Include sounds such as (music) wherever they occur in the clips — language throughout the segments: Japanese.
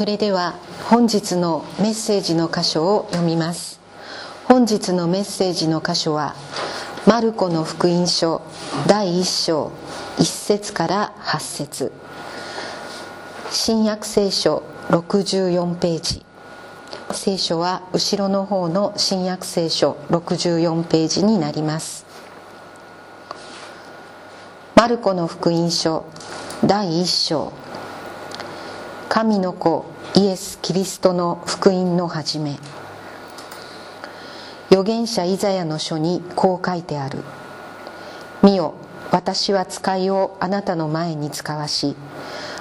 それでは本日のメッセージの箇所を読みます。本日のメッセージの箇所はマルコの福音書第1章1節から8節。新約聖書64ページ。聖書は後ろの方の新約聖書64ページになります。マルコの福音書第1章。神の子イエス・キリストの福音の始め。預言者イザヤの書にこう書いてある「見よ私は使いをあなたの前に使わし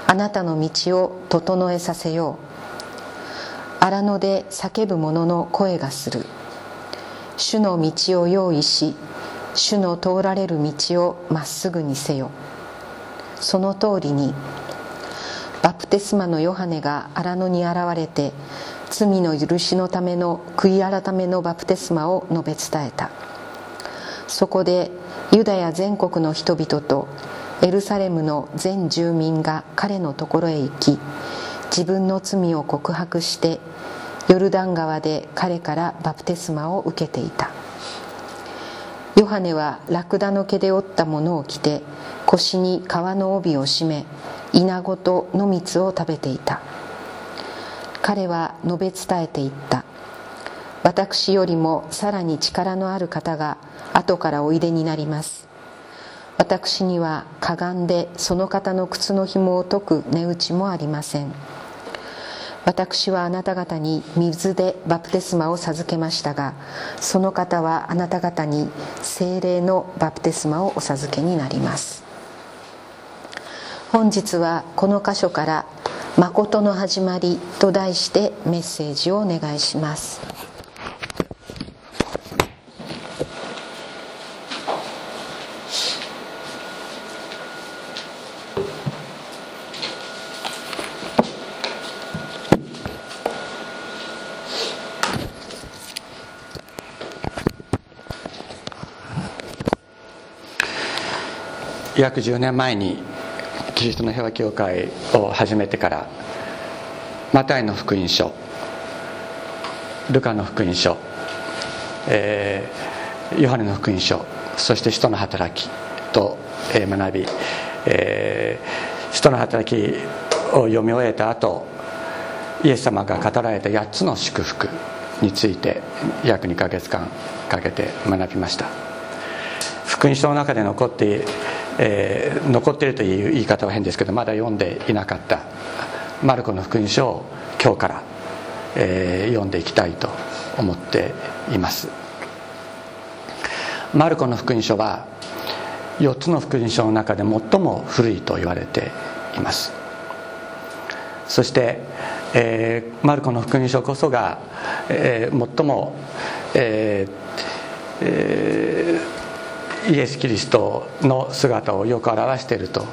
あなたの道を整えさせよう」荒野で叫ぶ者の声がする。主の道を用意し主の通られる道をまっすぐにせよ。その通りにテスマのヨハネが荒野に現れて罪の許しのための悔い改めのバプテスマを述べ伝えた。そこでユダヤ全国の人々とエルサレムの全住民が彼のところへ行き自分の罪を告白してヨルダン川で彼からバプテスマを受けていた。ヨハネはラクダの毛で折ったものを着て腰に革の帯を締めイナゴと野蜜を食べていた。彼は述べ伝えていった。私よりもさらに力のある方が後からおいでになります。私にはかがんでその方の靴の紐を解く値打ちもありません。私はあなた方に水でバプテスマを授けましたがその方はあなた方に精霊のバプテスマをお授けになります。本日はこの箇所から「誠の始まり」と題してメッセージをお願いします。約10年前にキリストの平和教会を始めてからマタイの福音書ルカの福音書、えー、ヨハネの福音書そして使徒の働きと、えー、学び、えー、使徒の働きを読み終えた後イエス様が語られた8つの祝福について約2ヶ月間かけて学びました。福音書の中で残ってえー、残っているという言い方は変ですけどまだ読んでいなかったマルコの福音書を今日から、えー、読んでいきたいと思っています。マルコの福音書は4つの福音書の中で最も古いと言われています。そして、えー、マルコの福音書こそが、えー、最も、えーえーイエス・キリストの姿をよく表していると、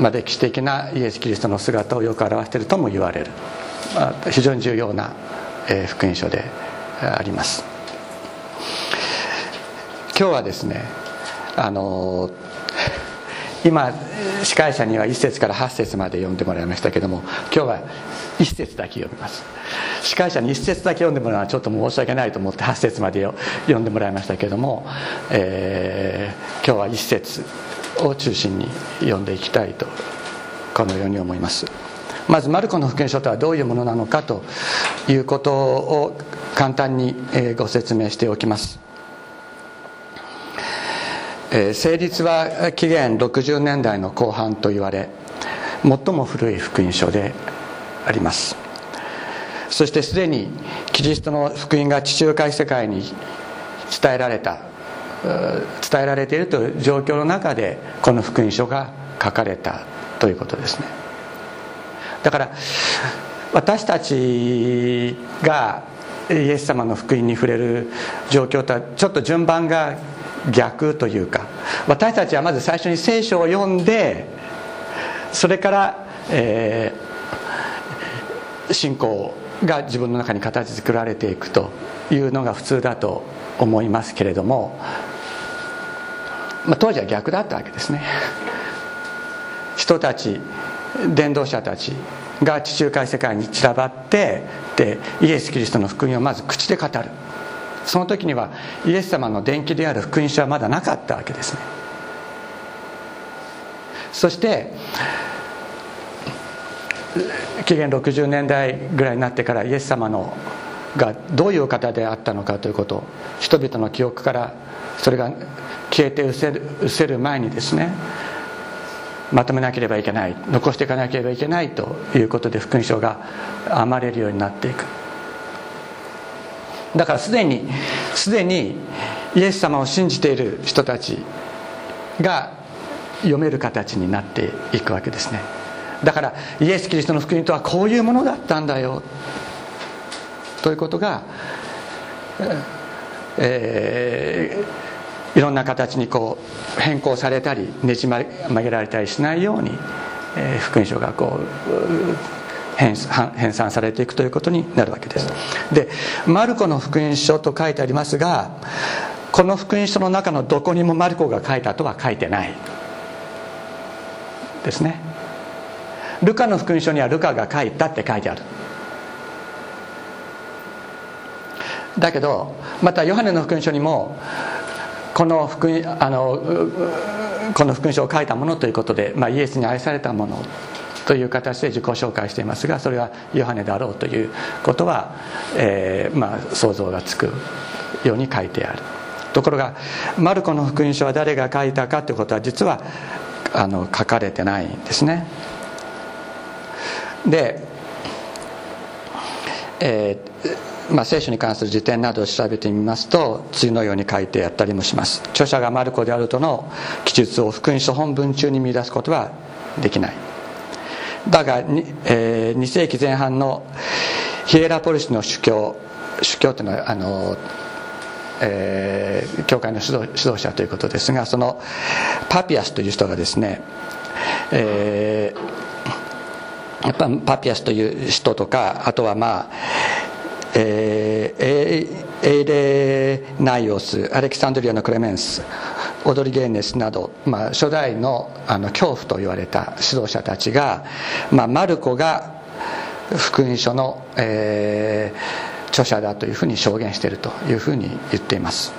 まあ、歴史的なイエス・キリストの姿をよく表しているとも言われる、まあ、非常に重要な、福音書であります。今日はですねあの今司会者には1節から8節まで読んでもらいましたけども今日は1節だけ読みます。司会者に1節だけ読んでもらうのはちょっと申し訳ないと思って8節まで読んでもらいましたけども、えー、今日は1節を中心に読んでいきたいとこのように思います。まずマルコの福音書とはどういうものなのかということを簡単にご説明しておきます。成立は紀元60年代の後半と言われ最も古い福音書であります。そしてすでにキリストの福音が地中海世界に伝えられた伝えられているという状況の中でこの福音書が書かれたということですね。だから私たちがイエス様の福音に触れる状況とはちょっと順番が逆というか私たちはまず最初に聖書を読んでそれから、えー、信仰が自分の中に形作られていくというのが普通だと思いますけれども、まあ、当時は逆だったわけですね。人たち伝道者たちが地中海世界に散らばってでイエス・キリストの福音をまず口で語る。その時にはイエス様の伝記である福音書はまだなかったわけですね。そして紀元60年代ぐらいになってからイエス様のがどういう方であったのかということ人々の記憶からそれが消えて失せる失せる前にですねまとめなければいけない残していかなければいけないということで福音書が編まれるようになっていく。だからすでにすでにイエス様を信じている人たちが読める形になっていくわけですね。だからイエス・キリストの福音とはこういうものだったんだよ。ということが、えー、いろんな形にこう変更されたりねじ曲げられたりしないように、えー、福音書がこう編纂されていくということになるわけです。でマルコの福音書と書いてありますがこの福音書の中のどこにもマルコが書いたとは書いてない。ですね。ルカの福音書にはルカが書いたって書いてある。だけどまたヨハネの福音書にもこの福音あのこの福音書を書いたものということで、まあ、イエスに愛されたものという形で自己紹介していますがそれはヨハネであろうということは、えー、まあ、想像がつくように書いてある。ところがマルコの福音書は誰が書いたかということは実はあの書かれてないんですね。で、えーまあ、聖書に関する辞典などを調べてみますと次のように書いてあったりもします。著者がマルコであるとの記述を福音書本文中に見出すことはできない。だが、えー、2世紀前半のヒエラポリスの主教主教というのはあのえー、教会の指導指導者ということですがそのパピアスという人がですね、えー、やっぱパピアスという人とかあとはまあえー、エイレナイオスアレキサンドリアのクレメンスオドリゲーネスなど、まあ、初代のあの恐怖と言われた指導者たちが、まあ、マルコが福音書の、えー、著者だというふうに証言しているというふうに言っています、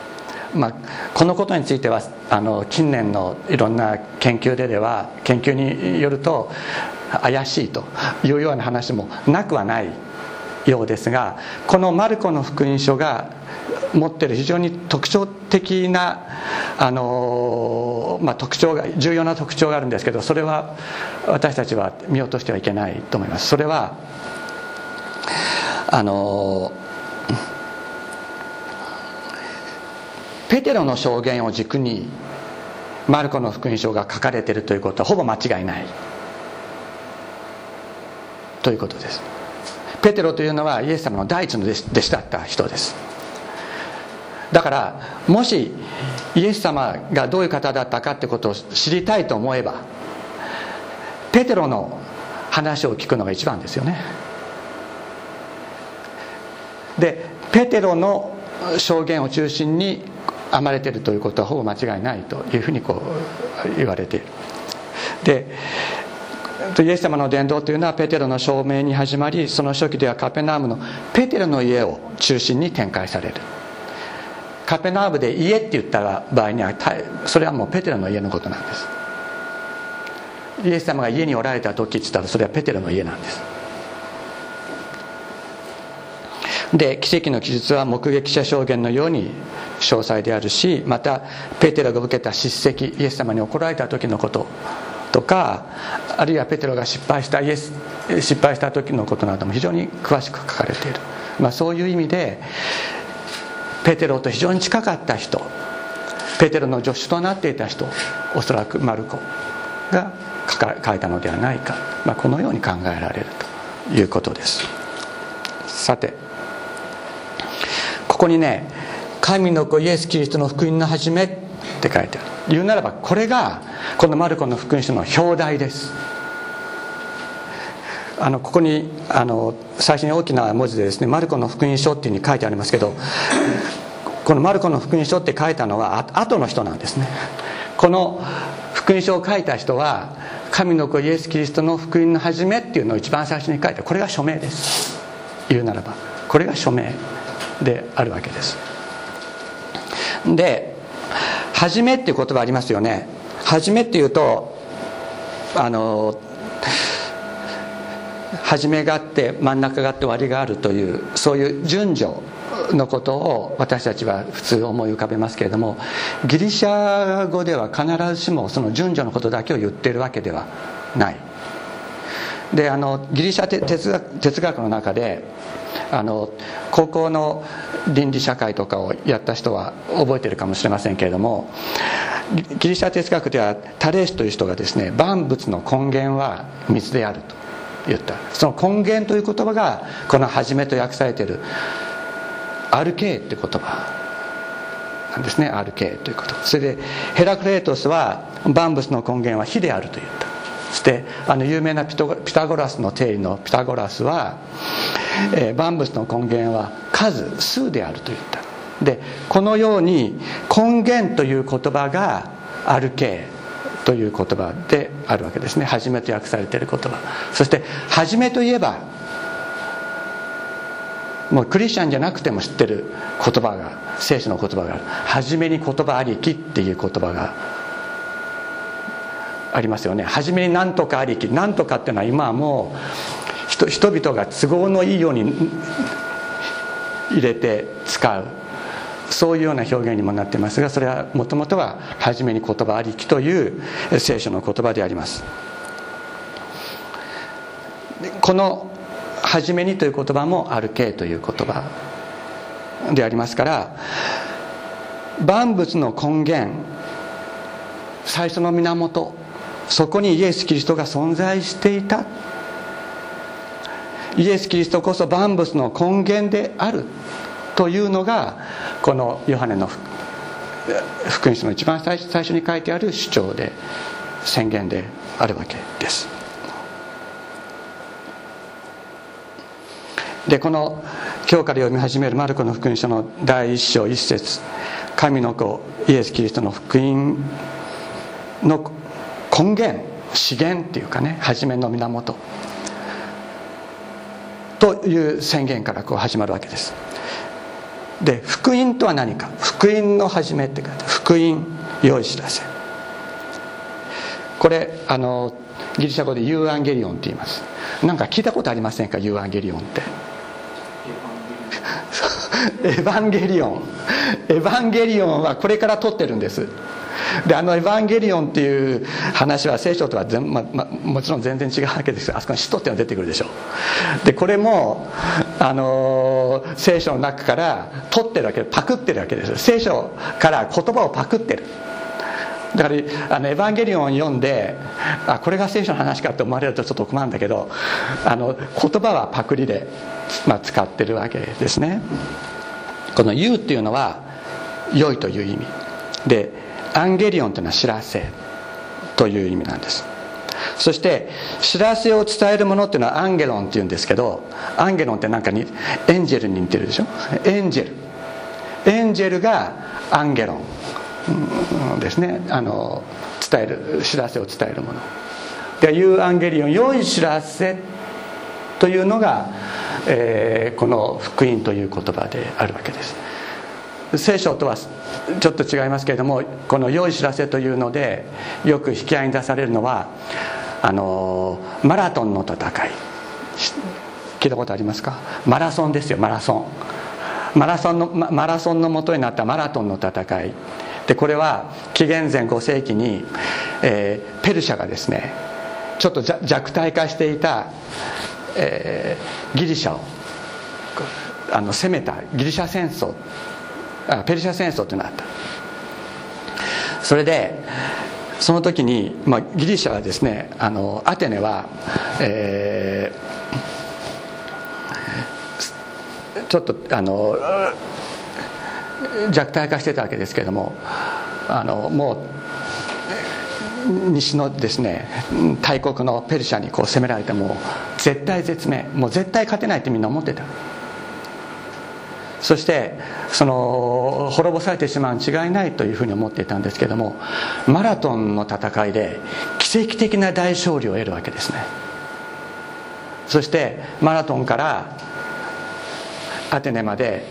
まあ、このことについてはあの近年のいろんな研究ででは研究によると怪しいというような話もなくはないようですがこのマルコの福音書が持っている非常に特徴的なあの、まあ、特徴が重要な特徴があるんですけどそれは私たちは見落としてはいけないと思います。それはあのペテロの証言を軸にマルコの福音書が書かれているということはほぼ間違いない。ということです。ペテロというのはイエス様の第一の弟子だった人です。だからもしイエス様がどういう方だったかってことを知りたいと思えばペテロの話を聞くのが一番ですよね。でペテロの証言を中心に編まれているということはほぼ間違いないというふうにこう言われている。でイエス様の伝道というのはペテロの証明に始まりその初期ではカペナームのペテロの家を中心に展開される。カペナームで家って言った場合にはそれはもうペテロの家のことなんです。イエス様が家におられた時って言ったらそれはペテロの家なんです。で奇跡の記述は目撃者証言のように詳細であるしまたペテロが受けた叱責イエス様に怒られた時のこととかあるいはペテロが失敗したイエス失敗した時のことなども非常に詳しく書かれている、まあ、そういう意味でペテロと非常に近かった人ペテロの助手となっていた人おそらくマルコが書いたのではないか、まあ、このように考えられるということです。さてここにね「神の子イエス・キリストの福音の始め」って書いてある。言うならばこれがこのマルコの福音書の表題です。あのここにあの最初に大きな文字でですねマルコの福音書っていうふうに書いてありますけどこのマルコの福音書って書いたのはあ後の人なんですね。この福音書を書いた人は神の子イエス・キリストの福音の始めっていうのを一番最初に書いた。これが署名です。言うならばこれが署名であるわけです。で「初め」っていう言葉ありますよね「初め」っていうとあの初めがあって真ん中があって終わりがあるというそういう順序のことを私たちは普通思い浮かべますけれどもギリシャ語では必ずしもその順序のことだけを言ってるわけではない。であのギリシャ哲学哲学の中であの高校の倫理社会とかをやった人は覚えてるかもしれませんけれどもギリシャ哲学ではタレースという人がですね万物の根源は水であると言った。その根源という言葉がこの「初め」と訳されている「アルケー」って言葉。なんですね「アルケー」ということそれでヘラクレートスは万物の根源は火であると言った。してあの有名なピタゴラスの定理のピタゴラスは、えー、万物の根源は数数であると言った。でこのように根源という言葉がアルケーという言葉であるわけですね。初めと訳されている言葉。そして初めといえばもうクリスチャンじゃなくても知ってる言葉が聖書の言葉がある。初めに言葉ありきっていう言葉がありますよね。初めに何とかありき何とかっていうのは今はもう人々が都合のいいように入れて使う。そういうような表現にもなってますがそれはもともとは初めに言葉ありきという聖書の言葉であります。この「初めに」という言葉も「あるけ」という言葉でありますから万物の根源最初の源そこにイエス・キリストが存在していた。イエス・キリストこそ万物の根源であるというのがこのヨハネの福音書の一番最初に書いてある主張で宣言であるわけです。でこの今日から読み始めるマルコの福音書の第一章一節神の子イエス・キリストの福音の根源資源っていうかね初めの源。という宣言からこう始まるわけです。で福音とは何か？福音の始めって書いて福音良い知らせ。これあのギリシャ語で εὐαγγέλιον って言います。なんか聞いたことありませんか？ εὐαγγέλιον って。エヴァンゲリオン。エヴァンゲリオン。はこれから取ってるんです。であの「エヴァンゲリオン」っていう話は聖書とは全、まま、もちろん全然違うわけですあそこに「使徒」っていうのが出てくるでしょでこれもあの聖書の中から取ってるわけパクってるわけです聖書から言葉をパクってる。だからあのエヴァンゲリオンを読んであこれが聖書の話かって思われるとちょっと困るんだけどあの言葉はパクリで、まあ、使ってるわけですね。この「言う」っていうのは「良い」という意味。でアンゲリオンというのは知らせという意味なんです。そして知らせを伝えるものっていうのはアンゲロンっていうんですけどアンゲロンってなんかにエンジェルに似てるでしょ？エンジェル。エンジェルがアンゲロンですね。あの伝える知らせを伝えるもの。でいうアンゲリオン良い知らせというのが、えー、この福音という言葉であるわけです。聖書とはちょっと違いますけれどもこの「良い知らせ」というのでよく引き合いに出されるのはあのマラトンの戦い。聞いたことありますか？マラソンですよマラソン。マラソンのマラソンの元になったマラトンの戦い。でこれは紀元前5世紀に、えー、ペルシャがですねちょっと弱体化していた、えー、ギリシャをあの攻めたギリシャ戦争。あペルシャ戦争っていうのがあった。それでその時に、まあ、ギリシャはですねあのアテネは、えー、ちょっとあの弱体化してたわけですけれどもあのもう西のですね大国のペルシャにこう攻められても絶対絶命もう絶対勝てないってみんな思ってた。そしてその滅ぼされてしまうに違いないというふうに思っていたんですけどもマラトンの戦いで奇跡的な大勝利を得るわけですね。そしてマラトンからアテネまで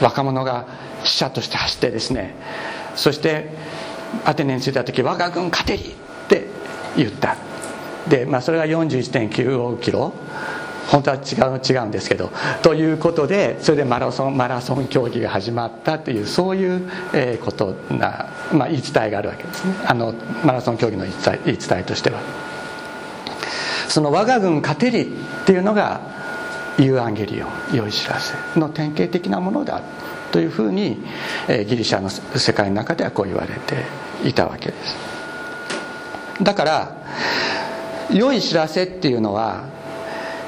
若者が死者として走ってですねそしてアテネに着いた時我が軍勝てりって言った。で、まあ、それが41.95キロ。本当は違う違うんですけどということでそれでマラソンマラソン競技が始まったというそういうことな、まあ、言い伝えがあるわけですね。あのマラソン競技の言い伝えとしては。その我が軍勝てりっていうのがユーアンゲリオン良い知らせの典型的なものだというふうにギリシャの世界の中ではこう言われていたわけです。だから良い知らせっていうのは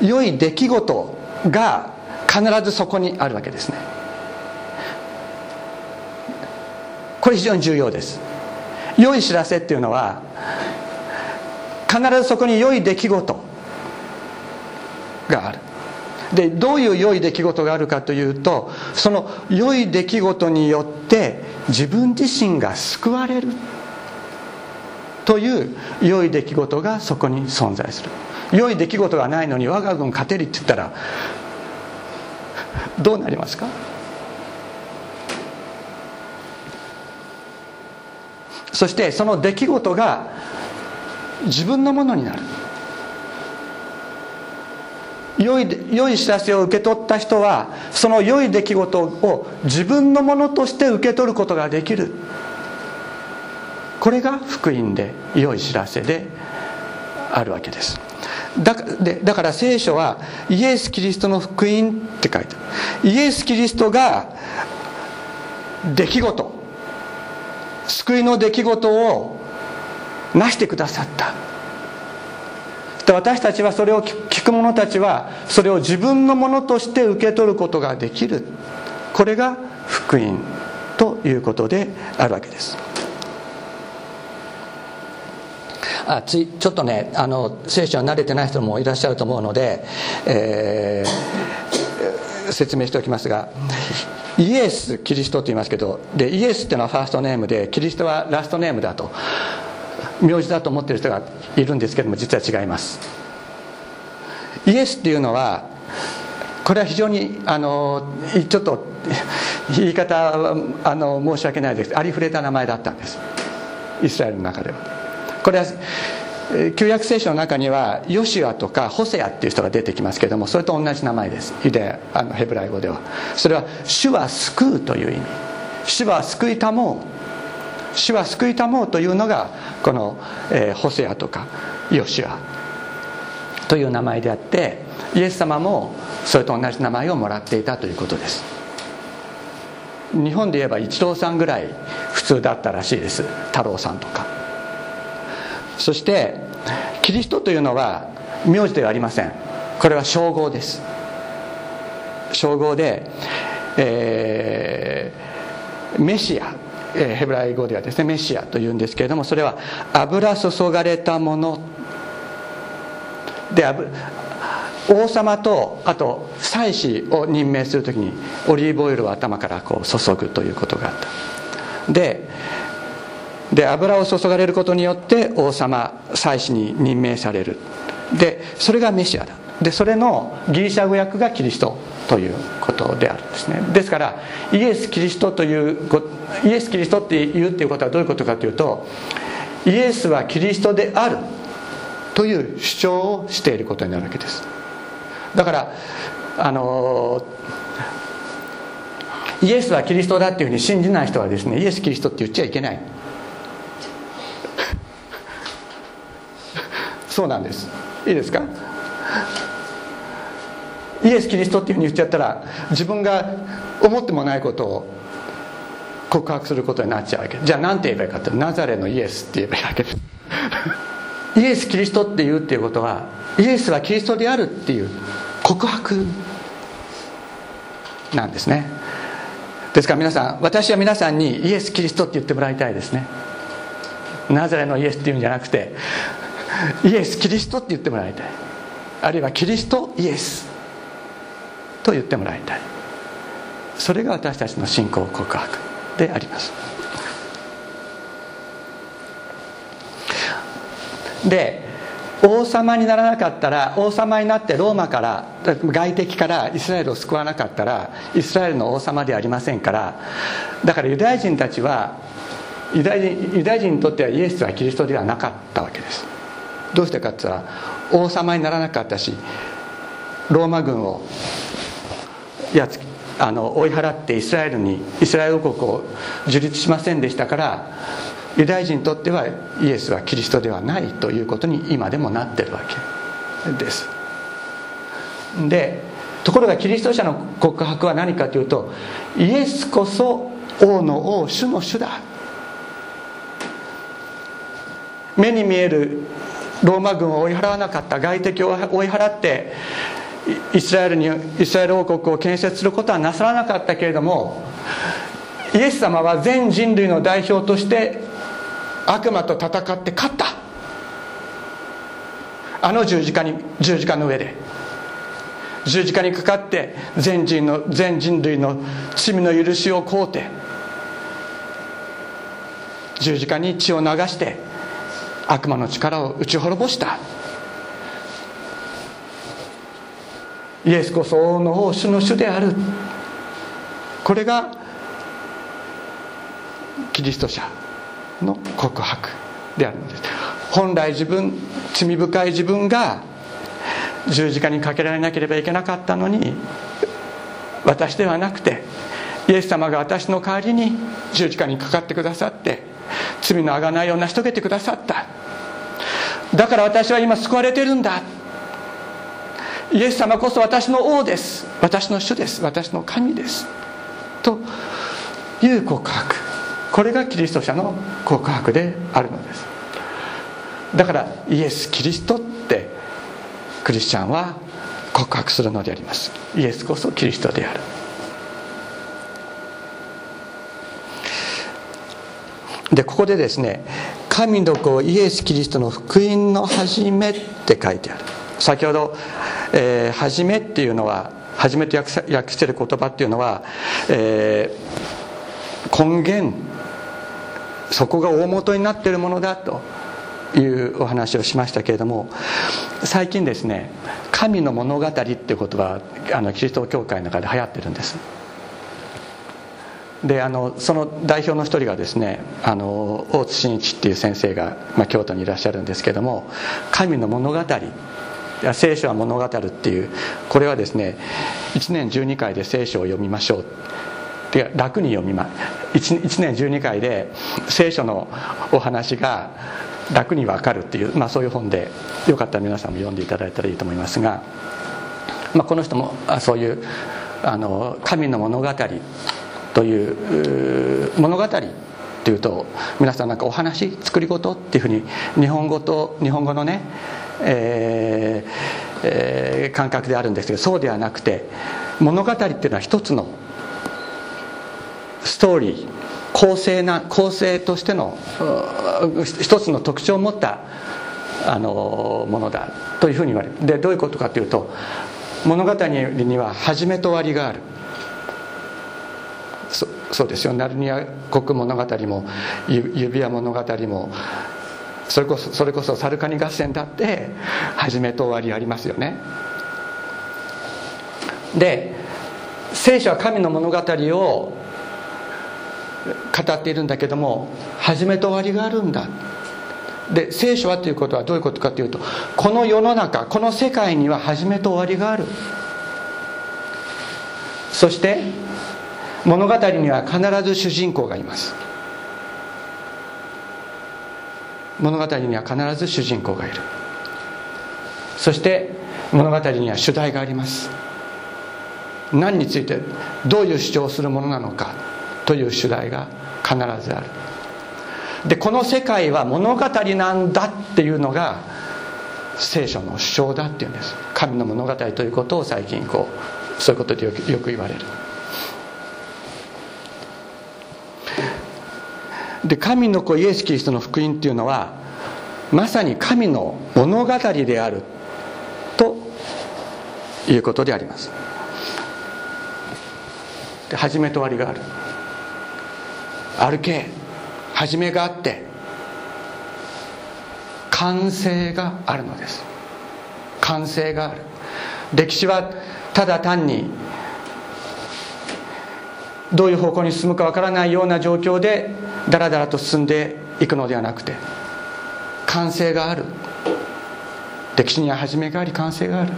良い出来事が必ずそこにあるわけですね。これ非常に重要です。良い知らせっていうのは必ずそこに良い出来事がある。でどういう良い出来事があるかというとその良い出来事によって自分自身が救われるという良い出来事がそこに存在する。良い出来事がないのに我が軍勝てるって言ったらどうなりますか？そしてその出来事が自分のものになる。良い良い知らせを受け取った人はその良い出来事を自分のものとして受け取ることができる。これが福音で良い知らせであるわけです。だでだから聖書はイエス・キリストの福音って書いてある。イエス・キリストが出来事救いの出来事を成してくださった。私たちはそれを聞く者たちはそれを自分のものとして受け取ることができる。これが福音ということであるわけです。あつちょっとねあの聖書は慣れてない人もいらっしゃると思うので、えー、説明しておきますがイエス・キリストと言いますけどでイエスっていうのはファーストネームでキリストはラストネームだと名字だと思ってる人がいるんですけども実は違います。イエスっていうのはこれは非常にあのちょっと言い方はあの申し訳ないです。ありふれた名前だったんです。イスラエルの中では。これは旧約聖書の中にはヨシュアとかホセアっていう人が出てきますけどもそれと同じ名前です。ユダあのヘブライ語では。それは「主は救う」という意味「主は救いたもう」「主は救いたもう」というのがこの、えー、ホセアとかヨシュアという名前であってイエス様もそれと同じ名前をもらっていたということです。日本で言えば一郎さんぐらい普通だったらしいです。太郎さんとか。そしてキリストというのは名字ではありません。これは称号です。称号で、えー、メシア。ヘブライ語ではですねメシアというんですけれどもそれは油注がれたもの。で王様とあと祭司を任命する時にオリーブオイルを頭からこう注ぐということがあった。でで油を注がれることによって王様祭司に任命される。でそれがメシアだ。でそれのギリシャ語訳がキリストということであるんですね。ですからイエス・キリストというイエス・キリストって言うっていうことはどういうことかというとイエスはキリストであるという主張をしていることになるわけです。だからあのイエスはキリストだっていうふうに信じない人はですねイエス・キリストって言っちゃいけない。そうなんです。いいですか？イエス・キリストっていうふうに言っちゃったら自分が思ってもないことを告白することになっちゃうわけ。じゃあ何て言えばいいかってナザレのイエスって言えばいいわけ。で (laughs) すイエス・キリストって言うっていうことはイエスはキリストであるっていう告白なんですね。ですから皆さん私は皆さんにイエス・キリストって言ってもらいたいですね。ナザレのイエスっていうんじゃなくてイエス・キリストって言ってもらいたい。あるいはキリストイエスと言ってもらいたい。それが私たちの信仰告白であります。で王様にならなかったら王様になってローマから外敵からイスラエルを救わなかったらイスラエルの王様ではありませんからだからユダヤ人たちはユダヤ人ユダヤ人にとってはイエスはキリストではなかったわけです。どうしてかって言ったら王様にならなかったしローマ軍をやつあの追い払ってイスラエルにイスラエル王国を樹立しませんでしたからユダヤ人にとってはイエスはキリストではないということに今でもなってるわけです。でところがキリスト者の告白は何かというとイエスこそ王の王主の主だ。目に見えるローマ軍を追い払わなかった外敵を追い払ってイスラエルにイスラエル王国を建設することはなさらなかったけれどもイエス様は全人類の代表として悪魔と戦って勝った。あの十字架に十字架の上で。十字架にかかって全人の全人類の罪の許しを請うて十字架に血を流して悪魔の力を打ち滅ぼした。イエスこそ王の王主の主である。これがキリスト者の告白であるのです。本来自分罪深い自分が十字架にかけられなければいけなかったのに私ではなくてイエス様が私の代わりに十字架にかかってくださって罪の贖いを成し遂げてくださった。だから私は今救われてるんだ。イエス様こそ私の王です。私の主です。私の神です。という告白。これがキリスト者の告白であるのです。だからイエス・キリストってクリスチャンは告白するのであります。イエスこそキリストである。でここでですね神の子イエス・キリストの福音の始めって書いてある。先ほど「えー、始め」っていうのは「始め」と訳してる言葉っていうのは、えー、根源そこが大元になっているものだというお話をしましたけれども最近ですね「神の物語」っていう言葉あのキリスト教会の中で流行ってるんです。であのその代表の一人がですねあの大津真一っていう先生が、まあ、京都にいらっしゃるんですけども「神の物語」聖書は物語っていうこれはですね1年12回で聖書を読みましょう。で楽に読みま 1, 1年12回で聖書のお話が楽に分かるっていう、まあ、そういう本でよかったら皆さんも読んでいただいたらいいと思いますが、まあ、この人もそういうあの神の物語という物語っていうと皆さんなんかお話作り事っていうふうに日本語と日本語のね、えーえー、感覚であるんですけどそうではなくて物語っていうのは一つのストーリー構成な構成としての一つの特徴を持ったあのものだというふうに言われる。でどういうことかというと物語には始めと終わりがある。そうですよ。ナルニア国物語も指輪物語もそれこそそれこそサルカニ合戦だって始めと終わりありますよね。で聖書は神の物語を語っているんだけども始めと終わりがあるんだ。で聖書はということはどういうことかというとこの世の中この世界には始めと終わりがある。そして物語には必ず主人公がいます。物語には必ず主人公がいる。そして物語には主題があります。何についてどういう主張をするものなのかという主題が必ずある。でこの世界は物語なんだっていうのが聖書の主張だっていうんです。神の物語ということを最近こうそういうことでよくよく言われる。で神の子イエス・キリストの福音っていうのはまさに神の物語であるということであります。して始めと終わりがある。歩け始めがあって完成があるのです。完成がある。歴史はただ単にどういう方向に進むかわからないような状況でだらだらと進んでいくのではなくて完成がある。歴史には始めがあり完成がある。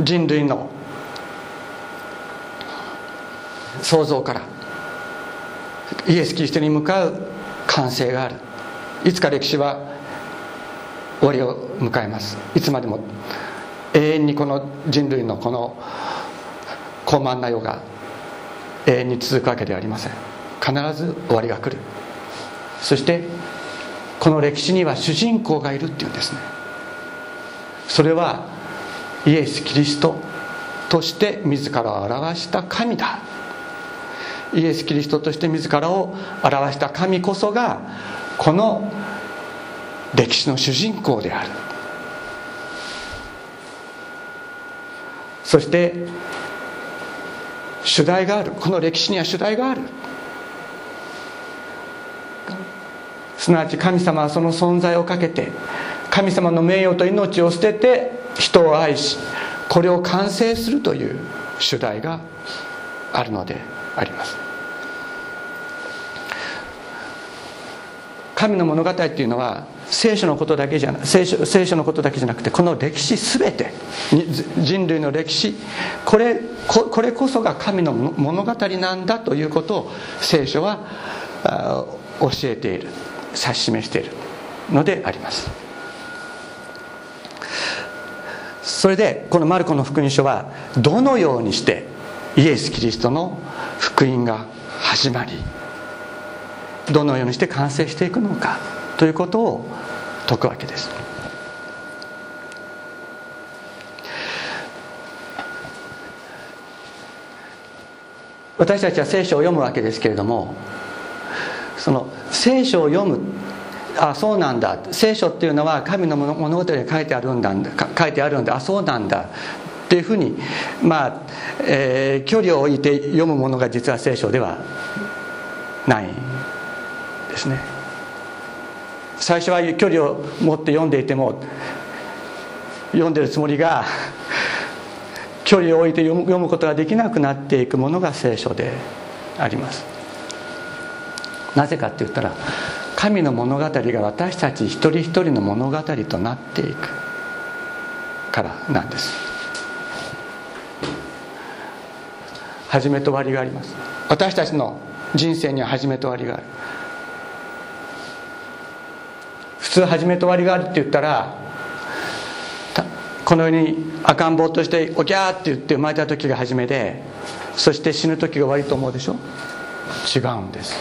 人類の創造からイエス・キリストに向かう完成がある。いつか歴史は終わりを迎えます。いつまでも永遠にこの人類のこの高慢な世が永遠に続くわけではありません。必ず終わりが来る。そしてこの歴史には主人公がいるっていうんですね。それはイエス・キリストとして自らを表した神だ。イエス・キリストとして自らを表した神こそがこの歴史の主人公である。そして主題がある。この歴史には主題がある。すなわち神様はその存在をかけて神様の名誉と命を捨てて人を愛しこれを完成するという主題があるのであります。神の物語っていうのは聖書のことだけじゃ聖書聖書のことだけじゃなくてこの歴史全て人類の歴史これここれこそが神の物語なんだということを聖書は教えている指し示しているのであります。それでこのマルコの福音書はどのようにしてイエス・キリストの福音が始まりどのようにして完成していくのかということを説くわけです。私たちは聖書を読むわけですけれどもその聖書を読む。あそうなんだ。聖書っていうのは神の物語に書いてあるんだ。書いてあるんだ。あそうなんだ。っていうふうにまあ、えー、距離を置いて読むものが実は聖書ではないですね。最初は距離を持って読んでいても読んでるつもりが距離を置いて読むことができなくなっていくものが聖書であります。なぜかって言ったら神の物語が私たち一人一人の物語となっていくからなんです。始めと終わりがあります。私たちの人生には始めと終わりがある。普通始めと終わりがあるって言ったらこのように赤ん坊としておきゃーって言って生まれた時が初めでそして死ぬ時が終わりと思うでしょ？違うんです。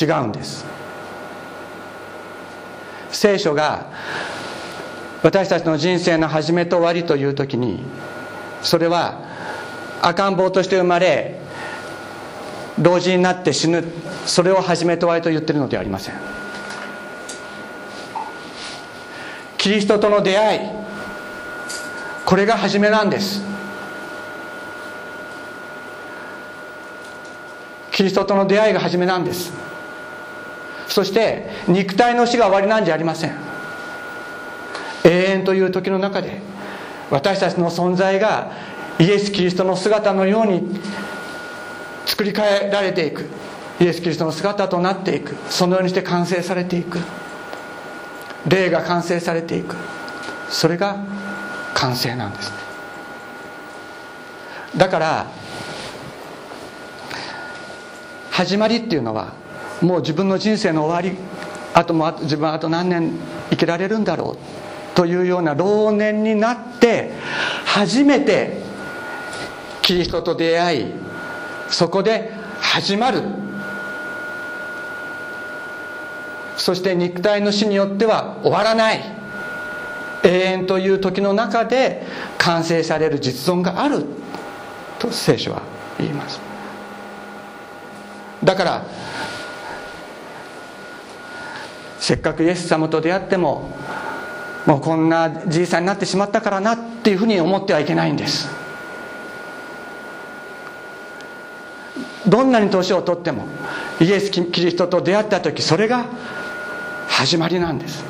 違うんです。聖書が私たちの人生の始めと終わりという時にそれは赤ん坊として生まれ老人になって死ぬそれを始めと終わりと言ってるのではありません。キリストとの出会いこれが始めなんです。キリストとの出会いが始めなんです。そして肉体の死が終わりなんじゃありません。永遠という時の中で私たちの存在がイエス・キリストの姿のように作り変えられていく。イエス・キリストの姿となっていく。そのようにして完成されていく。霊が完成されていく。それが完成なんですだから始まりっていうのはもう自分の人生の終わりあとも自分はあと何年生きられるんだろうというような老年になって初めてキリストと出会いそこで始まる。そして肉体の死によっては終わらない。永遠という時の中で完成される実存があると聖書は言います。だからせっかくイエス様と出会ってももうこんなじいさんになってしまったからなっていうふうに思ってはいけないんです。どんなに年をとってもイエス・キリストと出会った時それが始まりなんです。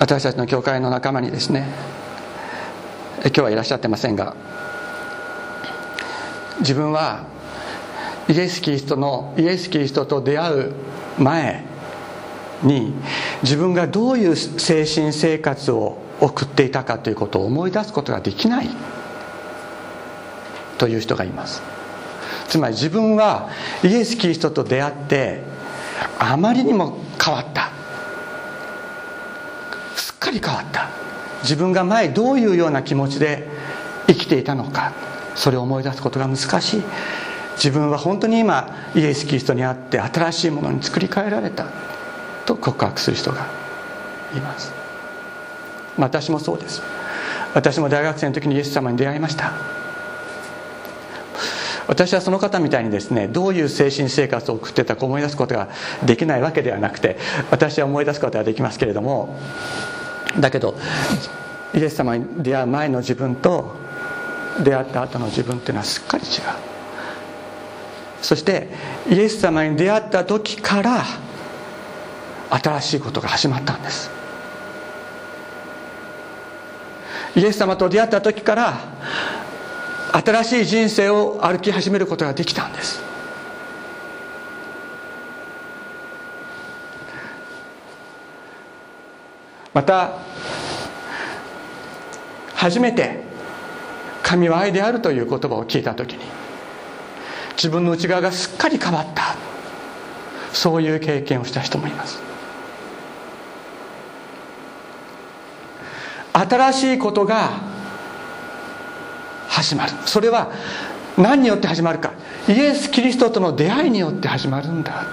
私たちの教会の仲間にですね今日はいらっしゃってませんが自分はイエス・キリストのイエス・キリストと出会う前に自分がどういう精神生活を送っていたかということを思い出すことができないという人がいます。つまり自分はイエス・キリストと出会ってあまりにも変わった。すっかり変わった。自分が前どういうような気持ちで生きていたのか。それを思い出すことが難しい。自分は本当に今イエス・キリストにあって新しいものに作り変えられたと告白する人がいます。私もそうです。私も大学生の時にイエス様に出会いました。私はその方みたいにですねどういう精神生活を送ってたか思い出すことができないわけではなくて私は思い出すことはできますけれどもだけどイエス様に出会う前の自分と出会った後の自分っていうのはすっかり違う。そしてイエス様に出会った時から新しいことが始まったんです。イエス様と出会った時から新しい人生を歩き始めることができたんです。また初めて神は愛であるという言葉を聞いた時に自分の内側がすっかり変わった。そういう経験をした人もいます。新しいことが始まる。それは何によって始まるか。イエス・キリストとの出会いによって始まるんだ。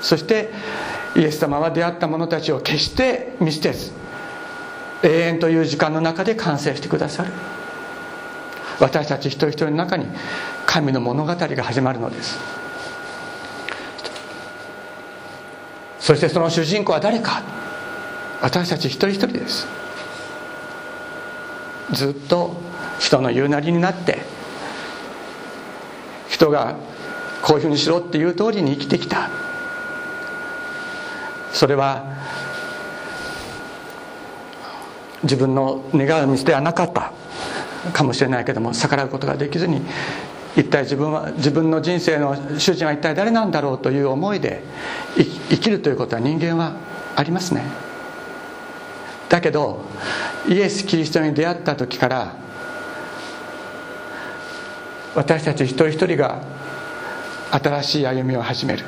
そしてイエス様は出会った者たちを決して見捨てず永遠という時間の中で完成してくださる。私たち一人一人の中に神の物語が始まるのです。そしてその主人公は誰か。私たち一人一人です。ずっと人の言うなりになって人がこういうふうにしろっていう通りに生きてきた。それは自分の願う道ではなかったかもしれないけども逆らうことができずに一体自分は自分の人生の主人は一体誰なんだろうという思いで生きるということは人間はありますね。だけどイエス・キリストに出会った時から私たち一人一人が新しい歩みを始める。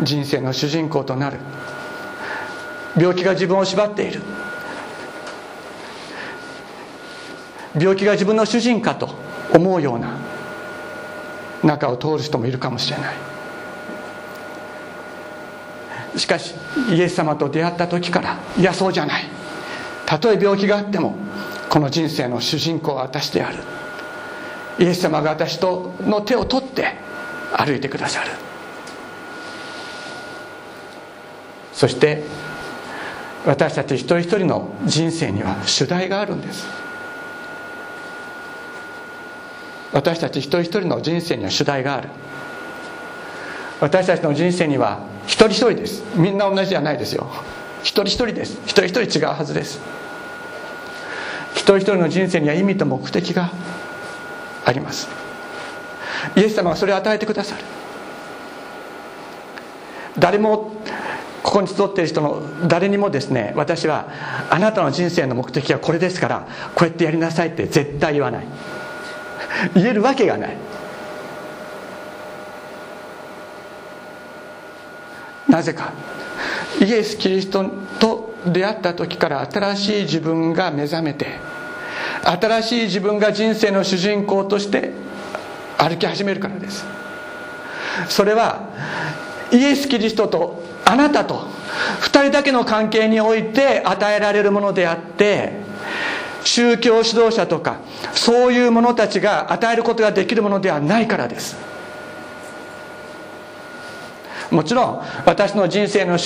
人生の主人公となる。病気が自分を縛っている。病気が自分の主人かと思うような中を通る人もいるかもしれない。しかしイエス様と出会った時からいやそうじゃない。たとえ病気があってもこの人生の主人公は私である。イエス様が私との手を取って歩いてくださる。そして私たち一人一人の人生には主題があるんです。私たち一人一人の人生には主題がある。私たちの人生には一人一人です。みんな同じじゃないですよ。一人一人です。一人一人違うはずです。一人一人の人生には意味と目的があります。イエス様がそれを与えてくださる。誰もここに集っている人の誰にもですね私はあなたの人生の目的はこれですからこうやってやりなさいって絶対言わない。(laughs) 言えるわけがない。なぜか。イエス・キリストと出会った時から新しい自分が目覚めて新しい自分が人生の主人公として歩き始めるからです。それはイエス・キリストとあなたと2人だけの関係において与えられるものであって宗教指導者とかそういう者たちが与えることができるものではないからです。もちろん私の人生の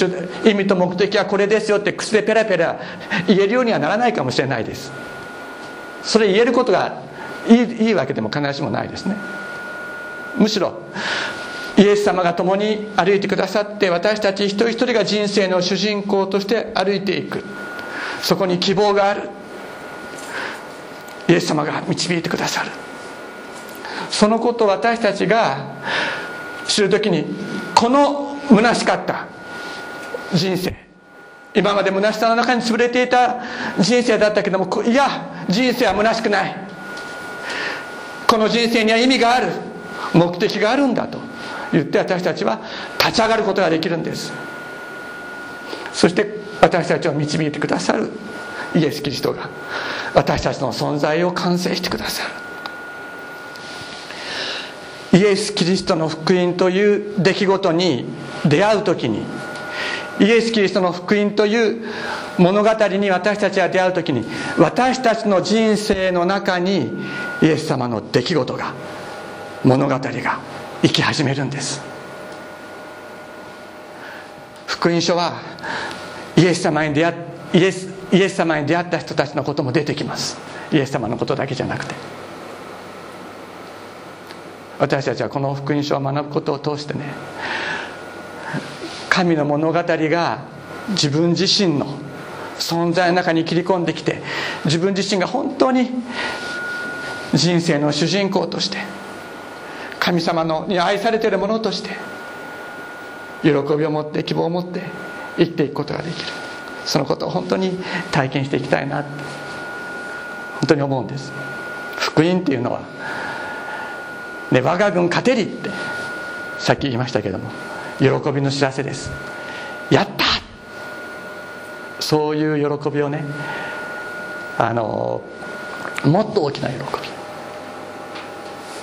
意味と目的はこれですよって口でペラペラ言えるようにはならないかもしれないです。それ言えることがいいいいわけでも必ずしもないですね。むしろイエス様が共に歩いてくださって私たち一人一人が人生の主人公として歩いていく。そこに希望がある。イエス様が導いてくださる。そのことを私たちが知る時にこの虚しかった人生今まで虚しさの中に潰れていた人生だったけどもいや人生は虚しくない。この人生には意味がある。目的があるんだと言って私たちは立ち上がることができるんです。そして私たちを導いてくださる。イエス・キリストが私たちの存在を完成してくださる。イエス・キリストの福音という出来事に出会う時にイエス・キリストの福音という物語に私たちが出会う時に私たちの人生の中にイエス様の出来事が物語が生き始めるんです。福音書はイエス様に出会イエスイエス様に出会った人たちのことも出てきます。イエス様のことだけじゃなくて。私たちはこの福音書を学ぶことを通してね神の物語が自分自身の存在の中に切り込んできて自分自身が本当に人生の主人公として神様のに愛されているものとして喜びを持って希望を持って生きていくことができる。そのことを本当に体験していきたいな本当に思うんです。福音っていうのは、ね、我が軍勝てりってさっき言いましたけども喜びの知らせです。やった!そういう喜びをねあのもっと大きな喜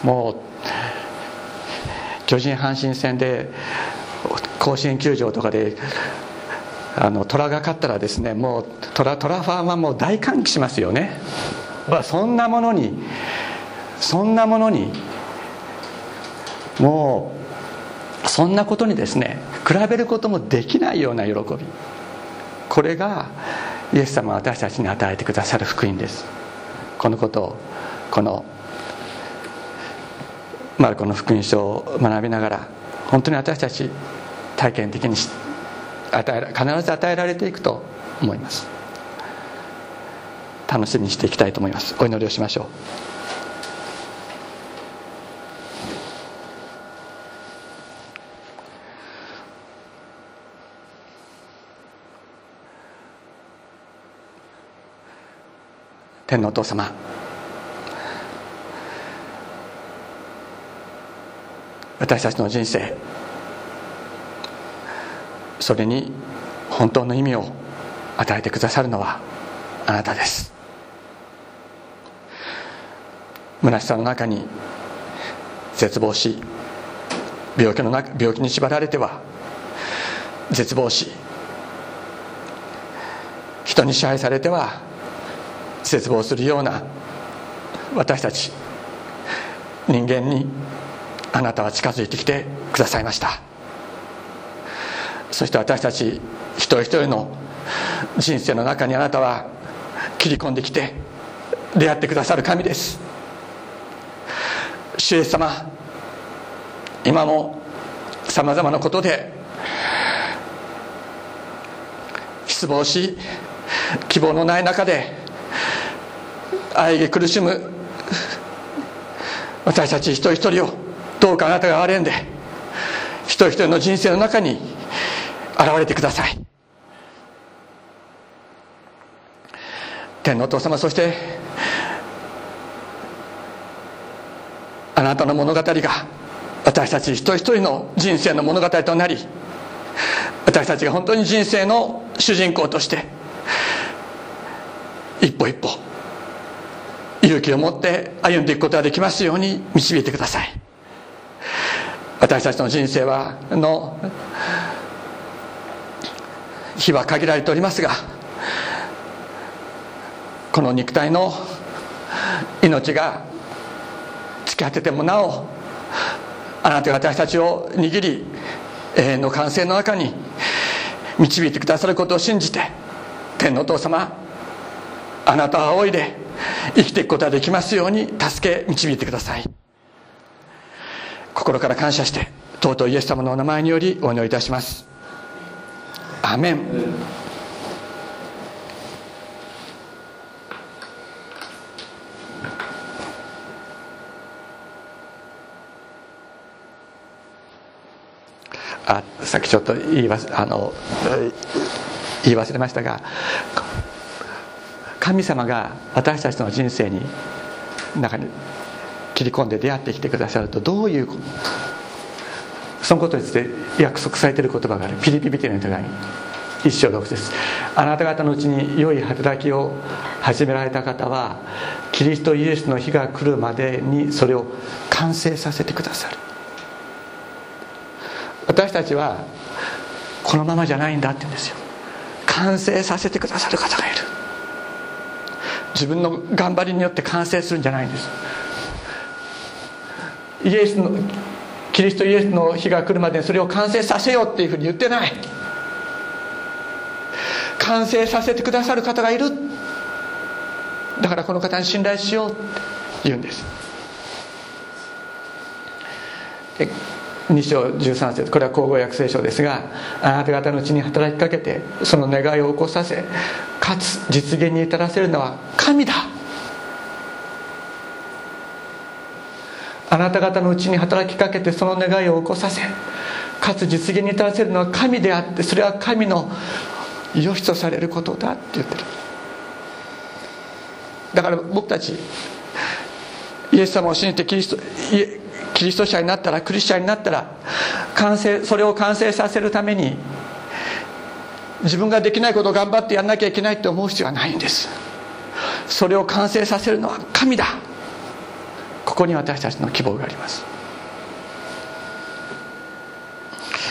び。もう巨人阪神戦で甲子園球場とかであの虎が勝ったらですねもう虎虎ファンはもう大歓喜しますよね、まあ、そんなものにそんなものにもうそんなことにですね比べることもできないような喜び。これがイエス様が私たちに与えてくださる福音です。このことをこのマルコの福音書を学びながら本当に私たち体験的に与え必ず与えられていくと思います。楽しみにしていきたいと思います。お祈りをしましょう。天皇お父様。私たちの人生それに本当の意味を与えてくださるのはあなたです。虚しさの中に絶望し病気の中病気に縛られては絶望し人に支配されては絶望するような私たち人間にあなたは近づいてきてくださいました。そして私たち一人一人の人生の中にあなたは切り込んできて出会ってくださる神です。主イエス様今もさまざまなことで失望し希望のない中で愛げ苦しむ私たち一人一人をどうかあなたが憐れんで一人一人の人生の中に現れてください。天のお父様そしてあなたの物語が私たち一人一人の人生の物語となり私たちが本当に人生の主人公として一歩一歩勇気を持って歩んでいくことができますように導いてください。私たちの人生はの日は限られておりますがこの肉体の命が突き果ててもなおあなたが私たちを握り永遠の完成の中に導いてくださることを信じて天のお父様あなたを仰いで生きていくことができますように助け導いてください。心から感謝して尊いイエス様のお名前によりお祈りいたします。アメンあさっきちょっと言い忘あの言い忘れましたが神様が私たちの人生に中に切り込んで出会ってきてくださるとどういうそのことについて約束されている言葉がある。ピリピリテの手紙一章六ですあなた方のうちに良い働きを始められた方はキリストイエスの日が来るまでにそれを完成させてくださる。私たちはこのままじゃないんだって言うんですよ。完成させてくださる方がいる。自分の頑張りによって完成するんじゃないんです。イエスのキリストイエスの日が来るまでにそれを完成させようっていうふうに言ってない。完成させてくださる方がいる。だからこの方に信頼しようって言うんです。2章13節これは口語訳聖書ですがあなた方のうちに働きかけてその願いを起こさせかつ実現に至らせるのは神だ。あなた方のうちに働きかけてその願いを起こさせかつ実現に至らせるのは神であってそれは神の良しとされることだって言ってる。だから僕たちイエス様を信じてキリストキリスト者になったらクリスチャンになったら完成それを完成させるために自分ができないことを頑張ってやんなきゃいけないって思う必要はないんです。それを完成させるのは神だ。ここに私たちの希望があります。